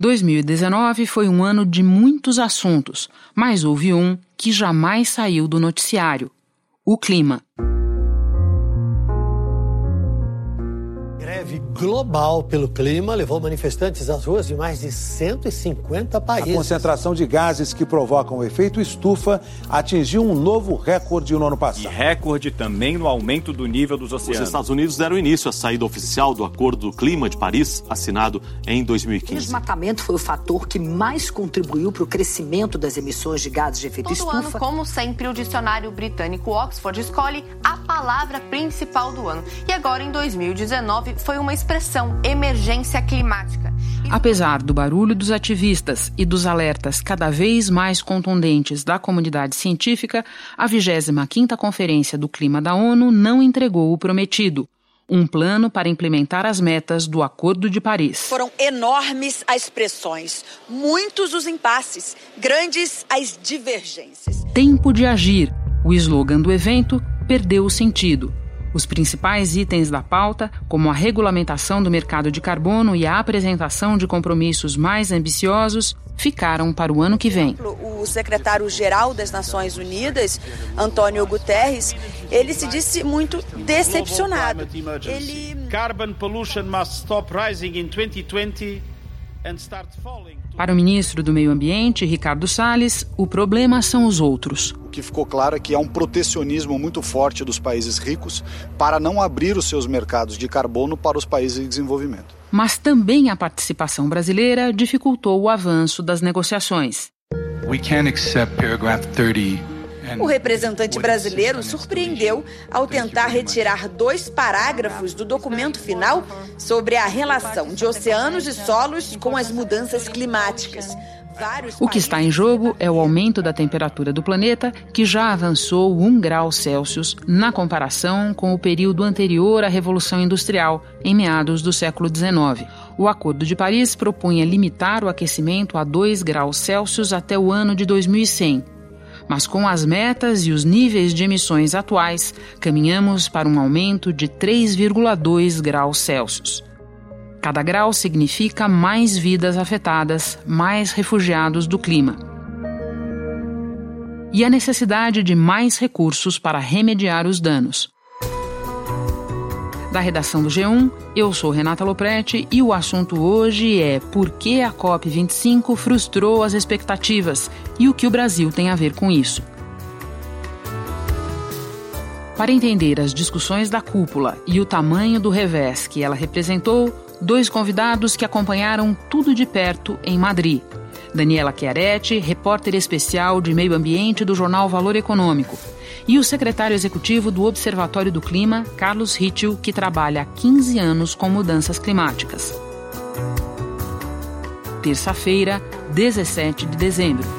2019 foi um ano de muitos assuntos, mas houve um que jamais saiu do noticiário: o clima. Greve global pelo clima levou manifestantes às ruas de mais de 150 países. A concentração de gases que provocam o efeito estufa atingiu um novo recorde no ano passado. E recorde também no aumento do nível dos oceanos. Os Estados Unidos deram início à saída oficial do Acordo do Clima de Paris, assinado em 2015. O desmatamento foi o fator que mais contribuiu para o crescimento das emissões de gases de efeito Todo estufa. ano, como sempre, o dicionário britânico Oxford escolhe a palavra principal do ano. E agora, em 2019, foi uma expressão emergência climática. Apesar do barulho dos ativistas e dos alertas cada vez mais contundentes da comunidade científica, a 25ª Conferência do Clima da ONU não entregou o prometido. Um plano para implementar as metas do Acordo de Paris. Foram enormes as pressões, muitos os impasses, grandes as divergências. Tempo de agir. O slogan do evento perdeu o sentido. Os principais itens da pauta, como a regulamentação do mercado de carbono e a apresentação de compromissos mais ambiciosos, ficaram para o ano que vem. O secretário-geral das Nações Unidas, Antônio Guterres, ele se disse muito decepcionado. Ele Carbon pollution must stop rising in 2020 and start falling. Para o ministro do Meio Ambiente, Ricardo Salles, o problema são os outros. O que ficou claro é que há um protecionismo muito forte dos países ricos para não abrir os seus mercados de carbono para os países em desenvolvimento. Mas também a participação brasileira dificultou o avanço das negociações. We can't accept paragraph 30 o representante brasileiro surpreendeu ao tentar retirar dois parágrafos do documento final sobre a relação de oceanos e solos com as mudanças climáticas. O que está em jogo é o aumento da temperatura do planeta, que já avançou 1 grau Celsius na comparação com o período anterior à Revolução Industrial, em meados do século XIX. O Acordo de Paris propunha limitar o aquecimento a 2 graus Celsius até o ano de 2100 mas com as metas e os níveis de emissões atuais, caminhamos para um aumento de 3,2 graus Celsius. Cada grau significa mais vidas afetadas, mais refugiados do clima. E a necessidade de mais recursos para remediar os danos. Da redação do G1, eu sou Renata Loprete e o assunto hoje é por que a COP25 frustrou as expectativas e o que o Brasil tem a ver com isso. Para entender as discussões da cúpula e o tamanho do revés que ela representou, dois convidados que acompanharam tudo de perto em Madrid. Daniela Chiaretti, repórter especial de meio ambiente do jornal Valor Econômico, e o secretário executivo do Observatório do Clima, Carlos Ritchell, que trabalha há 15 anos com mudanças climáticas. Terça-feira, 17 de dezembro.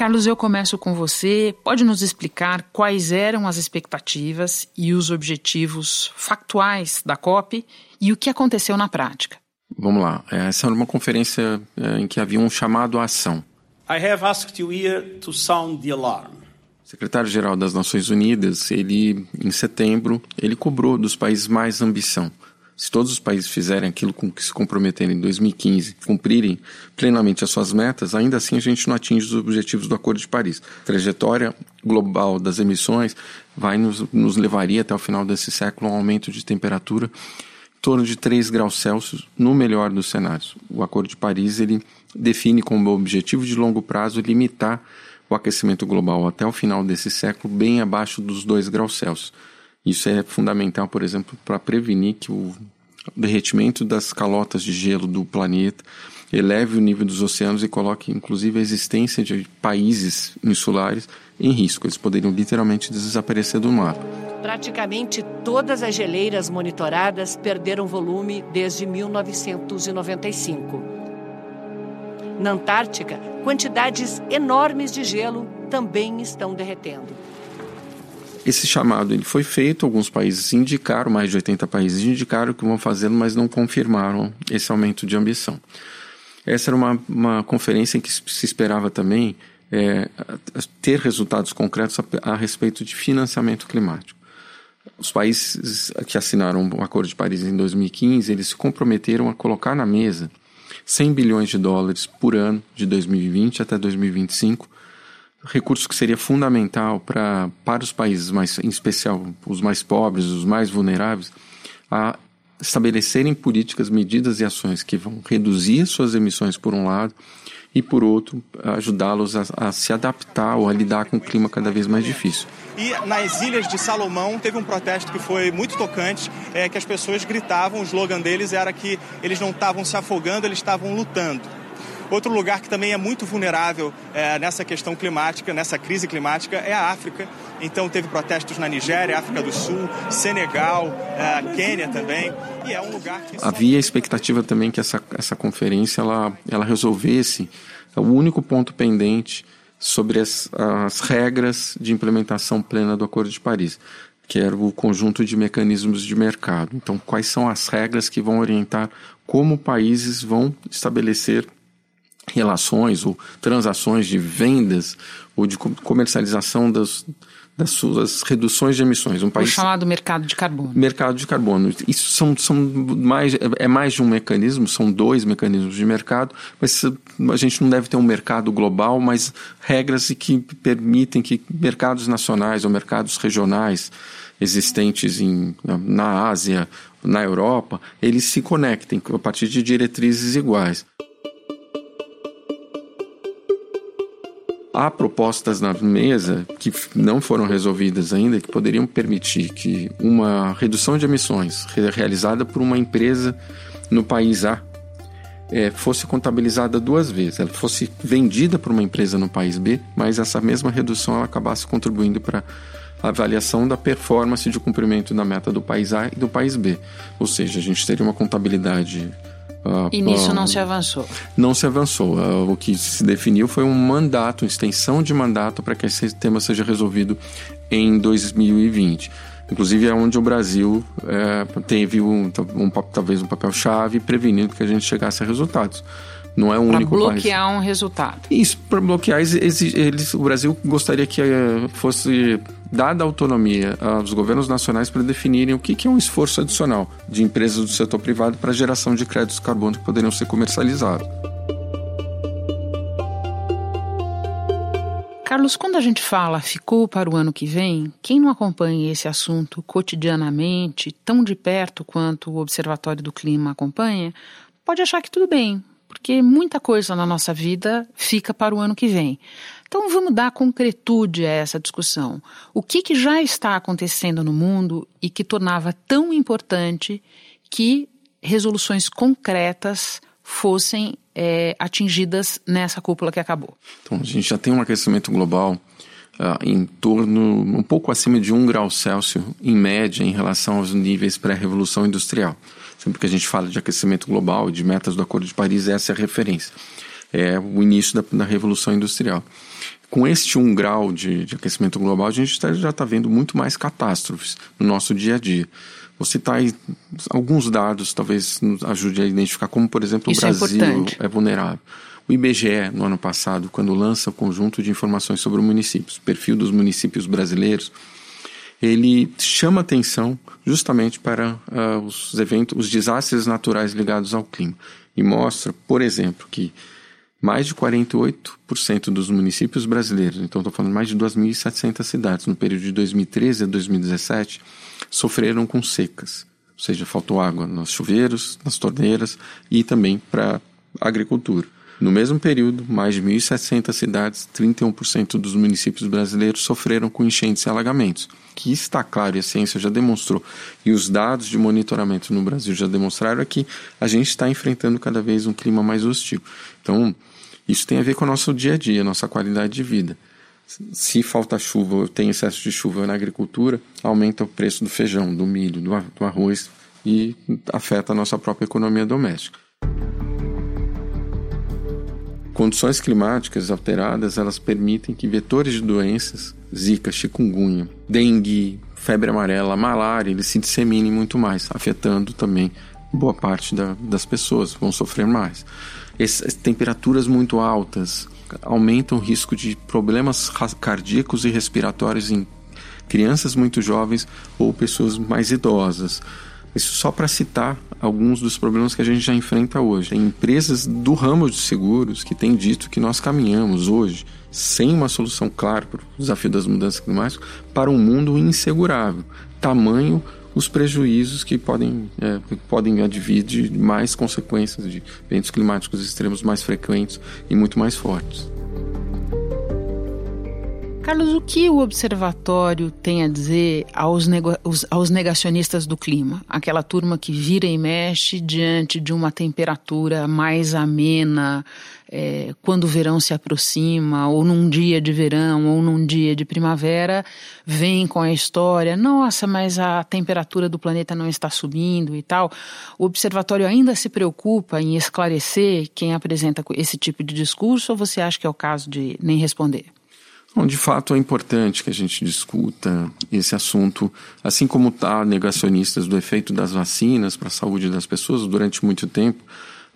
Carlos, eu começo com você. Pode nos explicar quais eram as expectativas e os objetivos factuais da COP e o que aconteceu na prática? Vamos lá. Essa era uma conferência em que havia um chamado à ação. I have asked you here to sound the alarm. O secretário-geral das Nações Unidas, ele em setembro, ele cobrou dos países mais ambição. Se todos os países fizerem aquilo com que se comprometerem em 2015, cumprirem plenamente as suas metas, ainda assim a gente não atinge os objetivos do Acordo de Paris. A trajetória global das emissões vai nos, nos levaria até o final desse século a um aumento de temperatura em torno de 3 graus Celsius, no melhor dos cenários. O Acordo de Paris ele define como objetivo de longo prazo limitar o aquecimento global até o final desse século bem abaixo dos 2 graus Celsius. Isso é fundamental, por exemplo, para prevenir que o derretimento das calotas de gelo do planeta eleve o nível dos oceanos e coloque, inclusive, a existência de países insulares em risco. Eles poderiam literalmente desaparecer do mapa. Praticamente todas as geleiras monitoradas perderam volume desde 1995. Na Antártica, quantidades enormes de gelo também estão derretendo. Esse chamado ele foi feito, alguns países indicaram, mais de 80 países indicaram que vão fazê-lo, mas não confirmaram esse aumento de ambição. Essa era uma, uma conferência em que se esperava também é, ter resultados concretos a, a respeito de financiamento climático. os países que assinaram o Acordo de Paris em 2015, eles se comprometeram a colocar na mesa 100 bilhões de dólares por ano de 2020 até 2025, recurso que seria fundamental para, para os países mais, em especial os mais pobres, os mais vulneráveis, a estabelecerem políticas, medidas e ações que vão reduzir suas emissões por um lado e por outro ajudá-los a, a, se adaptar ou a lidar com um clima cada vez mais difícil. E nas Ilhas de Salomão teve um protesto que foi muito tocante, é, que as pessoas gritavam, o slogan deles era que eles não estavam se afogando, eles estavam lutando. Outro lugar que também é muito vulnerável é, nessa questão climática, nessa crise climática, é a África. Então teve protestos na Nigéria, África do Sul, Senegal, é, Quênia também. E é um lugar que... Havia expectativa também que essa, essa conferência ela, ela resolvesse o único ponto pendente sobre as, as regras de implementação plena do Acordo de Paris que era o conjunto de mecanismos de mercado. Então, quais são as regras que vão orientar como países vão estabelecer relações ou transações de vendas ou de comercialização das, das suas reduções de emissões. Um país, o chamado mercado de carbono. Mercado de carbono. Isso são, são mais, é mais de um mecanismo, são dois mecanismos de mercado, mas a gente não deve ter um mercado global, mas regras que permitem que mercados nacionais ou mercados regionais existentes em, na Ásia, na Europa, eles se conectem a partir de diretrizes iguais. Há propostas na mesa que não foram resolvidas ainda que poderiam permitir que uma redução de emissões realizada por uma empresa no país A é, fosse contabilizada duas vezes. Ela fosse vendida por uma empresa no país B, mas essa mesma redução ela acabasse contribuindo para a avaliação da performance de cumprimento da meta do país A e do país B. Ou seja, a gente teria uma contabilidade e nisso não se avançou? Não se avançou. Uh, o que se definiu foi um mandato, uma extensão de mandato para que esse tema seja resolvido em 2020. Inclusive é onde o Brasil é, teve um, um, talvez um papel-chave prevenindo que a gente chegasse a resultados. Não é o pra único país. Para bloquear um resultado. Isso, para bloquear, eles, o Brasil gostaria que eh, fosse dada autonomia aos governos nacionais para definirem o que é um esforço adicional de empresas do setor privado para a geração de créditos carbono que poderiam ser comercializados. Carlos, quando a gente fala ficou para o ano que vem, quem não acompanha esse assunto cotidianamente, tão de perto quanto o Observatório do Clima acompanha, pode achar que tudo bem, porque muita coisa na nossa vida fica para o ano que vem. Então vamos dar concretude a essa discussão. O que, que já está acontecendo no mundo e que tornava tão importante que resoluções concretas fossem é, atingidas nessa cúpula que acabou? Então a gente já tem um aquecimento global Uh, em torno, um pouco acima de um grau Celsius, em média, em relação aos níveis pré-revolução industrial. Sempre que a gente fala de aquecimento global e de metas do Acordo de Paris, essa é a referência. É o início da, da Revolução Industrial. Com este um grau de, de aquecimento global, a gente tá, já está vendo muito mais catástrofes no nosso dia a dia. Vou citar aí alguns dados, talvez nos ajude a identificar como, por exemplo, Isso o é Brasil é, é vulnerável. O IBGE, no ano passado, quando lança o conjunto de informações sobre municípios, perfil dos municípios brasileiros, ele chama atenção justamente para uh, os eventos, os desastres naturais ligados ao clima e mostra, por exemplo, que mais de 48% dos municípios brasileiros, então estou falando mais de 2.700 cidades, no período de 2013 a 2017, sofreram com secas. Ou seja, faltou água nos chuveiros, nas torneiras e também para a agricultura. No mesmo período, mais de 1.700 cidades, 31% dos municípios brasileiros sofreram com enchentes e alagamentos. Que está claro, e a ciência já demonstrou, e os dados de monitoramento no Brasil já demonstraram, é que a gente está enfrentando cada vez um clima mais hostil. Então, isso tem a ver com o nosso dia a dia, nossa qualidade de vida. Se falta chuva tem excesso de chuva na agricultura, aumenta o preço do feijão, do milho, do arroz e afeta a nossa própria economia doméstica. Condições climáticas alteradas, elas permitem que vetores de doenças, zika, chikungunya, dengue, febre amarela, malária, eles se disseminem muito mais, afetando também boa parte da, das pessoas, vão sofrer mais. Essas temperaturas muito altas aumentam o risco de problemas cardíacos e respiratórios em crianças muito jovens ou pessoas mais idosas. Isso só para citar alguns dos problemas que a gente já enfrenta hoje. Tem empresas do ramo de seguros que têm dito que nós caminhamos hoje sem uma solução clara para o desafio das mudanças climáticas para um mundo insegurável. Tamanho os prejuízos que podem, é, que podem advir de mais consequências de eventos climáticos extremos mais frequentes e muito mais fortes. Carlos, o que o observatório tem a dizer aos, aos, negacionistas do clima? Aquela turma que vira e mexe diante de uma temperatura mais amena, é, quando o verão se aproxima, ou num dia de verão, ou num dia de primavera, vem com a história: nossa, mas a temperatura do planeta não está subindo e tal. O observatório ainda se preocupa em esclarecer quem apresenta esse tipo de discurso, ou você acha que é o caso de nem responder? Bom, de fato é importante que a gente discuta esse assunto, assim como há negacionistas do efeito das vacinas para a saúde das pessoas durante muito tempo.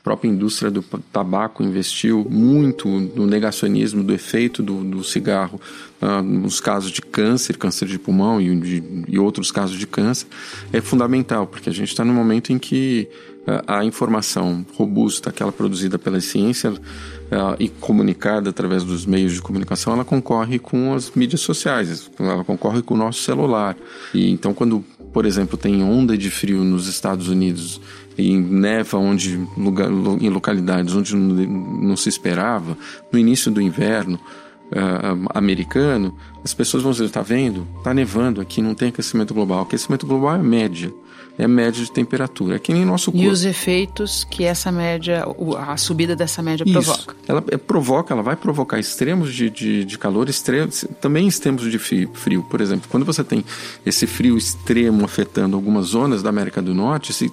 Própria indústria do tabaco investiu muito no negacionismo do efeito do, do cigarro uh, nos casos de câncer, câncer de pulmão e, de, e outros casos de câncer. É fundamental, porque a gente está num momento em que uh, a informação robusta, aquela produzida pela ciência, uh, e comunicada através dos meios de comunicação, ela concorre com as mídias sociais, ela concorre com o nosso celular. E então, quando, por exemplo, tem onda de frio nos Estados Unidos e neva onde, lugar, em localidades onde não se esperava, no início do inverno, Uh, americano, as pessoas vão dizer: está vendo? Está nevando aqui, não tem aquecimento global. Aquecimento global é média é a média de temperatura. É que nem nosso corpo. E os efeitos que essa média, a subida dessa média Isso. provoca? Ela é, provoca, ela vai provocar extremos de, de, de calor, extremos, também extremos de frio. Por exemplo, quando você tem esse frio extremo afetando algumas zonas da América do Norte, esse,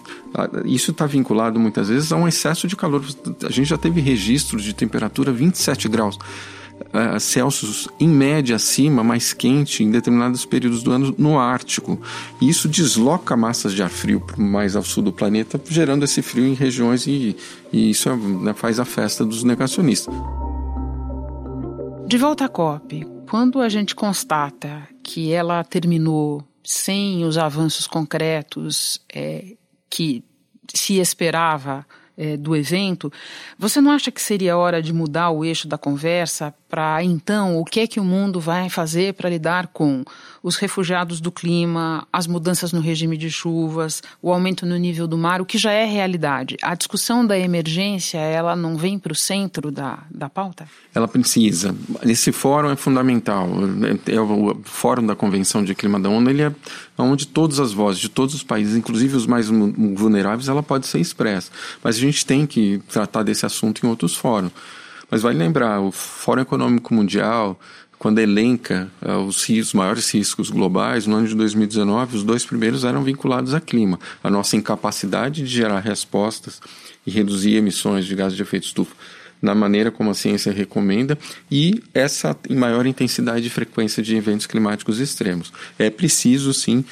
isso está vinculado muitas vezes a um excesso de calor. A gente já teve registros de temperatura 27 graus uh, Celsius em média acima, mais quente em determinados períodos do ano no Ártico. E isso desloca massas de ar frio mais ao sul do planeta, gerando esse frio em regiões e, e isso é, né, faz a festa dos negacionistas. De volta à COP, quando a gente constata que ela terminou sem os avanços concretos é, que se esperava é, do evento, você não acha que seria hora de mudar o eixo da conversa para então o que é que o mundo vai fazer para lidar com os refugiados do clima, as mudanças no regime de chuvas, o aumento no nível do mar, o que já é realidade? A discussão da emergência, ela não vem para o centro da, da pauta? Ela precisa. Esse fórum é fundamental. É o fórum da Convenção de Clima da ONU, ele é onde todas as vozes de todos os países, inclusive os mais vulneráveis, ela pode ser expressa. Mas a gente tem que tratar desse assunto em outros fóruns. Mas vale lembrar, o Fórum Econômico Mundial, quando elenca uh, os, maiores riscos globais, no ano de 2019, os dois primeiros eram vinculados a clima. A nossa incapacidade de gerar respostas e reduzir emissões de gases de efeito estufa na maneira como a ciência recomenda e essa maior intensidade e frequência de eventos climáticos extremos. É preciso, sim,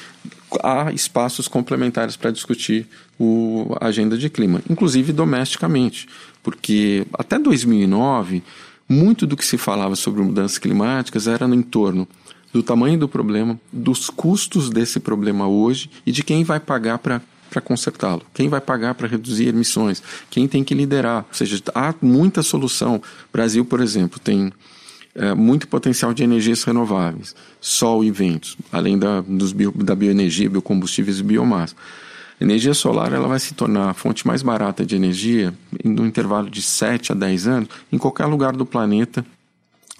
há espaços complementares para discutir o, a agenda de clima, inclusive domesticamente porque até 2009, muito do que se falava sobre mudanças climáticas era no entorno do tamanho do problema, dos custos desse problema hoje e de quem vai pagar para para consertá-lo? Quem vai pagar para reduzir emissões? Quem tem que liderar? Ou seja, há muita solução. Brasil, por exemplo, tem é, muito potencial de energias renováveis, sol e ventos, além da, dos bio, da bioenergia, biocombustíveis e biomassa energia solar ela vai se tornar a fonte mais barata de energia no intervalo de 7 a 10 anos em qualquer lugar do planeta,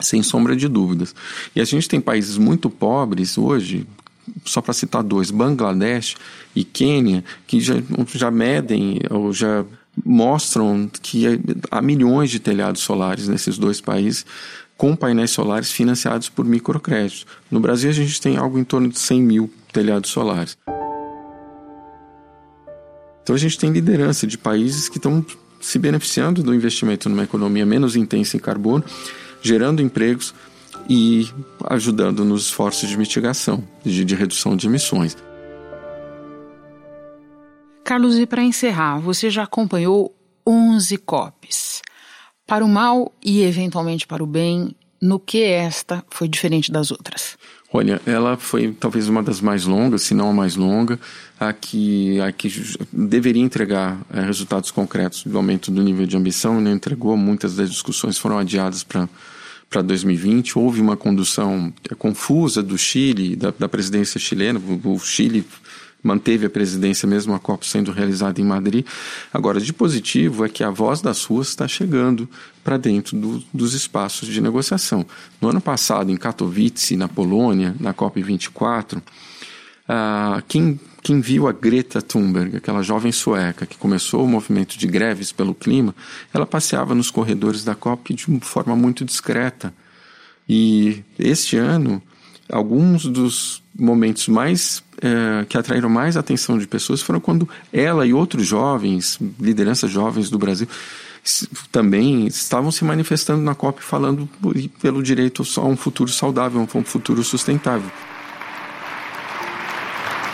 sem sombra de dúvidas. E a gente tem países muito pobres hoje, só para citar dois, Bangladesh e Quênia, que já, já medem ou já mostram que há milhões de telhados solares nesses dois países com painéis solares financiados por microcréditos. No Brasil, a gente tem algo em torno de 100 mil telhados solares. Então a gente tem liderança de países que estão se beneficiando do investimento numa economia menos intensa em carbono, gerando empregos e ajudando nos esforços de mitigação, de, de redução de emissões. Carlos, e para encerrar, você já acompanhou 11 COPs. Para o mal e eventualmente para o bem, No que esta foi diferente das outras? Olha, ela foi talvez uma das mais longas, se não a mais longa, a que, a que deveria entregar é, resultados concretos do aumento do nível de ambição não entregou. Muitas das discussões foram adiadas para para 2020. Houve uma condução é, confusa do Chile, da, da presidência chilena. O Chile manteve a presidência mesmo a COP sendo realizada em Madrid. Agora, de positivo é que a voz das ruas está chegando para dentro do, dos espaços de negociação. No ano passado, em Katowice, na Polônia, na COP 24, ah, quem, quem viu a Greta Thunberg, aquela jovem sueca que começou o movimento de greves pelo clima, ela passeava nos corredores da COP de uma forma muito discreta. E este ano, alguns dos momentos mais é, que atraíram mais atenção de pessoas foram quando ela e outros jovens, lideranças jovens do Brasil, também estavam se manifestando na COP falando pelo direito a um futuro saudável, a um futuro sustentável.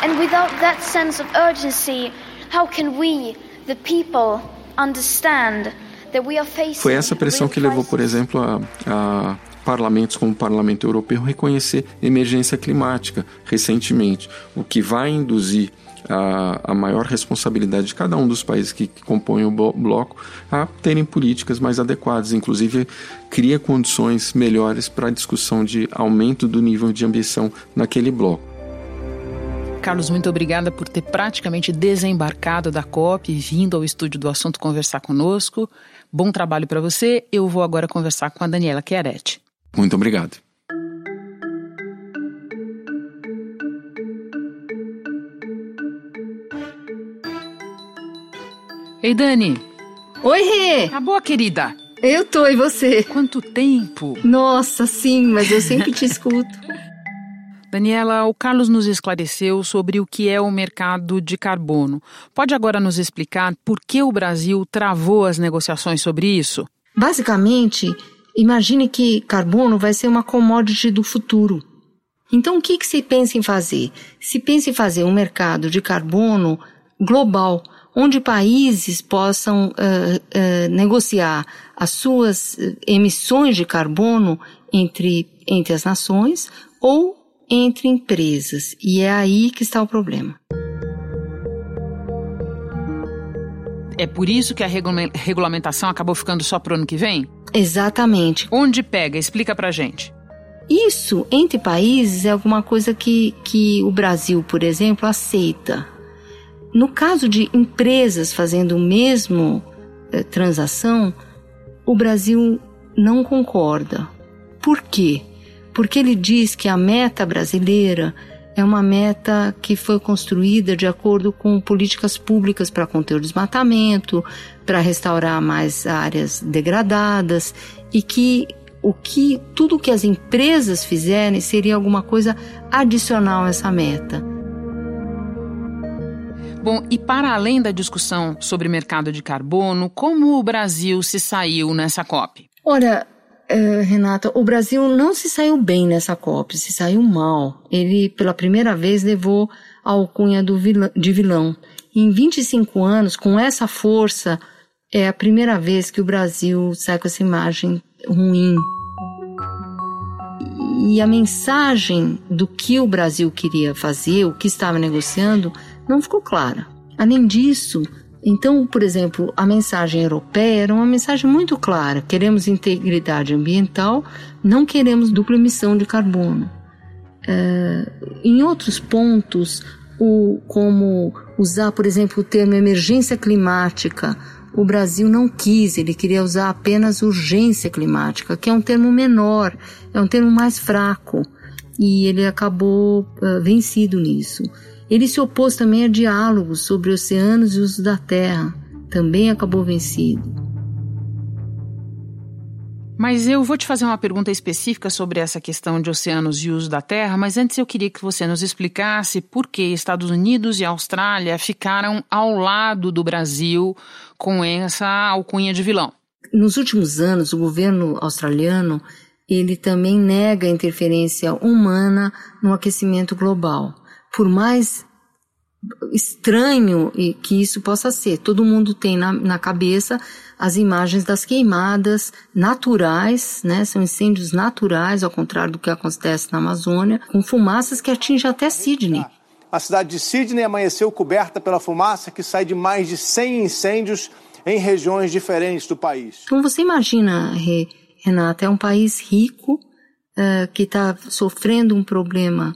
And without that sense of urgency, how can we, the people, understand that we are facing Foi essa pressão que levou, por exemplo, a, a parlamentos como o Parlamento Europeu reconhecer emergência climática recentemente, o que vai induzir a, a, maior responsabilidade de cada um dos países que, que compõem o bloco a terem políticas mais adequadas, inclusive cria condições melhores para a discussão de aumento do nível de ambição naquele bloco. Carlos, muito obrigada por ter praticamente desembarcado da COP e vindo ao estúdio do assunto conversar conosco. Bom trabalho para você. Eu vou agora conversar com a Daniela Chiaretti. Muito obrigado. Ei, Dani. Oi, Rê. Tá boa, querida? Eu tô, e você? Quanto tempo? Nossa, sim, mas eu sempre te escuto. Daniela, o Carlos nos esclareceu sobre o que é o mercado de carbono. Pode agora nos explicar por que o Brasil travou as negociações sobre isso? Basicamente, Imagine que carbono vai ser uma commodity do futuro. Então, o que, que se pensa em fazer? Se pensa em fazer um mercado de carbono global, onde países possam uh, uh, negociar as suas emissões de carbono entre, entre as nações ou entre empresas. E é aí que está o problema. É por isso que a regulamentação acabou ficando só para o ano que vem? Exatamente. Onde pega? Explica pra gente. Isso, entre países, é alguma coisa que, que o Brasil, por exemplo, aceita. No caso de empresas fazendo o mesmo eh, transação, o Brasil não concorda. Por quê? Porque ele diz que a meta brasileira é uma meta que foi construída de acordo com políticas públicas para conter o desmatamento, para restaurar mais áreas degradadas e que o que tudo que as empresas fizerem seria alguma coisa adicional a essa meta. Bom, e para além da discussão sobre mercado de carbono, como o Brasil se saiu nessa COP? Olha, Uh, Renata, o Brasil não se saiu bem nessa COP, se saiu mal. Ele, pela primeira vez, levou a alcunha vilão, de vilão. Em 25 anos, com essa força, é a primeira vez que o Brasil sai com essa imagem ruim. E a mensagem do que o Brasil queria fazer, o que estava negociando, não ficou clara. Além disso, então, por exemplo, a mensagem europeia era uma mensagem muito clara: queremos integridade ambiental, não queremos dupla emissão de carbono. É, em outros pontos, o, como usar, por exemplo, o termo emergência climática, o Brasil não quis, ele queria usar apenas urgência climática, que é um termo menor, é um termo mais fraco, e ele acabou uh, vencido nisso. Ele se opôs também a diálogos sobre oceanos e uso da terra, também acabou vencido. Mas eu vou te fazer uma pergunta específica sobre essa questão de oceanos e uso da terra, mas antes eu queria que você nos explicasse por que Estados Unidos e Austrália ficaram ao lado do Brasil com essa alcunha de vilão. Nos últimos anos, o governo australiano ele também nega a interferência humana no aquecimento global por mais estranho que isso possa ser. Todo mundo tem na, na cabeça as imagens das queimadas naturais, né? São incêndios naturais, ao contrário do que acontece na Amazônia, com fumaças que atingem até Sydney. A cidade de Sydney amanheceu coberta pela fumaça que sai de mais de 100 incêndios em regiões diferentes do país. Então você imagina, Renata, é um país rico uh, que está sofrendo um problema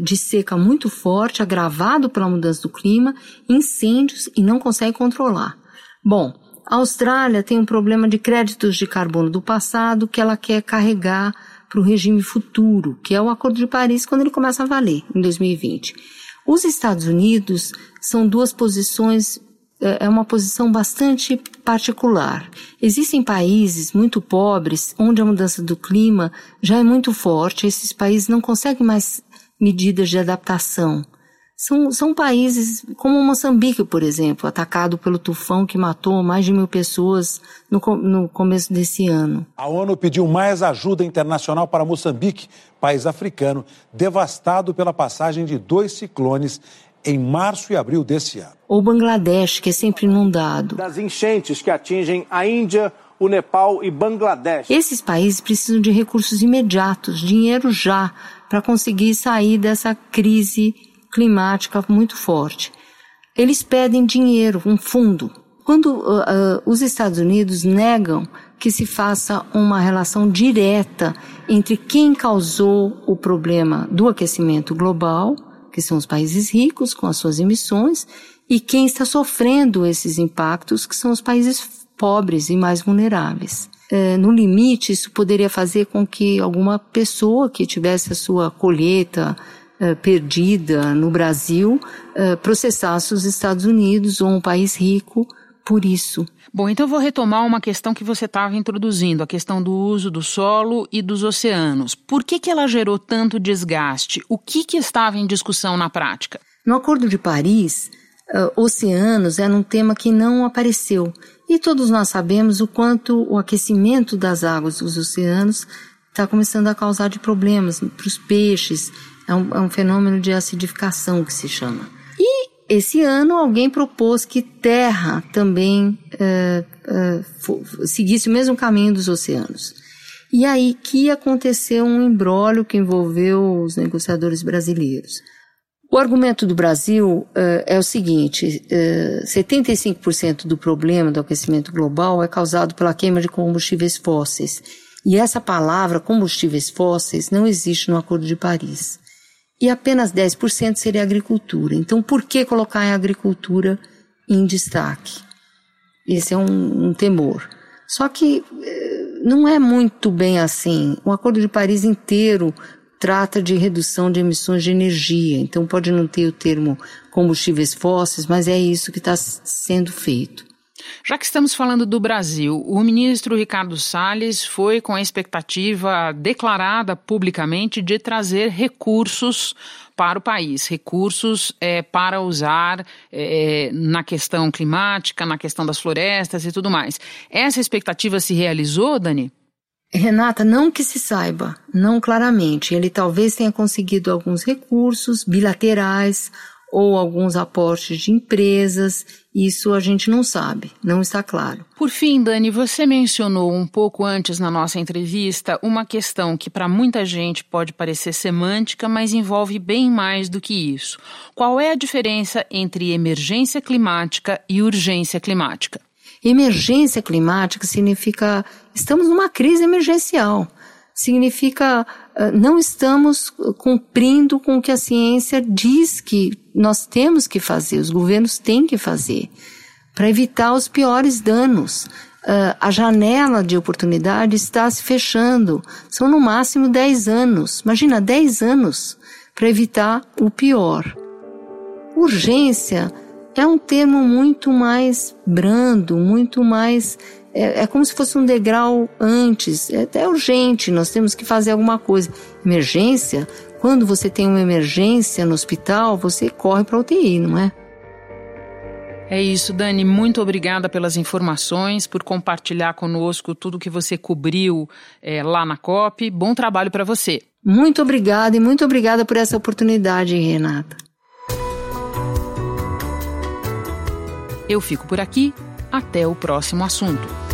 de seca muito forte, agravado pela mudança do clima, incêndios e não consegue controlar. Bom, a Austrália tem um problema de créditos de carbono do passado que ela quer carregar para o regime futuro, que é o Acordo de Paris, quando ele começa a valer, em 2020. Os Estados Unidos são duas posições, é, é uma posição bastante particular. Existem países muito pobres onde a mudança do clima já é muito forte, esses países não conseguem mais medidas de adaptação. São, são países como Moçambique, por exemplo, atacado pelo tufão que matou mais de mil pessoas no, no começo desse ano. A ONU pediu mais ajuda internacional para Moçambique, país africano devastado pela passagem de dois ciclones em março e abril desse ano. Ou Bangladesh, que é sempre inundado. Das enchentes que atingem a Índia, o Nepal e Bangladesh. Esses países precisam de recursos imediatos, dinheiro já, para conseguir sair dessa crise climática muito forte. Eles pedem dinheiro, um fundo. Quando uh, uh, os Estados Unidos negam que se faça uma relação direta entre quem causou o problema do aquecimento global, que são os países ricos com as suas emissões, e quem está sofrendo esses impactos, que são os países pobres e mais vulneráveis. É, no limite, isso poderia fazer com que alguma pessoa que tivesse a sua colheita eh, perdida no Brasil uh, processasse os Estados Unidos ou um país rico por isso. Bom, então vou retomar uma questão que você estava introduzindo, a questão do uso do solo e dos oceanos. Por que, que ela gerou tanto desgaste? O que, que estava em discussão na prática? No Acordo de Paris, uh, oceanos era um tema que não apareceu. E todos nós sabemos o quanto o aquecimento das águas dos oceanos está começando a causar de problemas para os peixes, é um, é um fenômeno de acidificação que se chama. E esse ano alguém propôs que terra também é, é, seguisse o mesmo caminho dos oceanos. E aí que aconteceu um embrólio que envolveu os negociadores brasileiros. O argumento do Brasil uh, é o seguinte: uh, 75% do problema do aquecimento global é causado pela queima de combustíveis fósseis. E essa palavra, combustíveis fósseis, não existe no Acordo de Paris e apenas 10% seria agricultura. Então, por que colocar a agricultura em destaque? Esse é um, um temor. Só que eh, não é muito bem assim. O Acordo de Paris inteiro trata de redução de emissões de energia, então pode não ter o termo combustíveis fósseis, mas é isso que está sendo feito. Já que estamos falando do Brasil, o ministro Ricardo Salles foi com a expectativa declarada publicamente de trazer recursos para o país, recursos é, para usar é, na questão climática, na questão das florestas e tudo mais. Essa expectativa se realizou, Dani? Renata, não que se saiba, não claramente. Ele talvez tenha conseguido alguns recursos bilaterais ou alguns aportes de empresas, isso a gente não sabe, não está claro. Por fim, Dani, você mencionou um pouco antes na nossa entrevista uma questão que para muita gente pode parecer semântica, mas envolve bem mais do que isso. Qual é a diferença entre emergência climática e urgência climática? Emergência climática significa estamos numa crise emergencial significa uh, não estamos cumprindo com o que a ciência diz que nós temos que fazer, os governos têm que fazer, para evitar os piores danos. Uh, a janela de oportunidade está se fechando. São no máximo 10 anos. Imagina, 10 anos para evitar o pior. Urgência é um termo muito mais brando, muito mais é, é, como se fosse um degrau antes. É até urgente, nós temos que fazer alguma coisa. Emergência, quando você tem uma emergência no hospital, você corre para UTI, não é? É isso, Dani. Muito obrigada pelas informações, por compartilhar conosco tudo que você cobriu é, lá na COP. Bom trabalho para você. Muito obrigada e muito obrigada por essa oportunidade, Renata. Eu fico por aqui. Até o próximo assunto.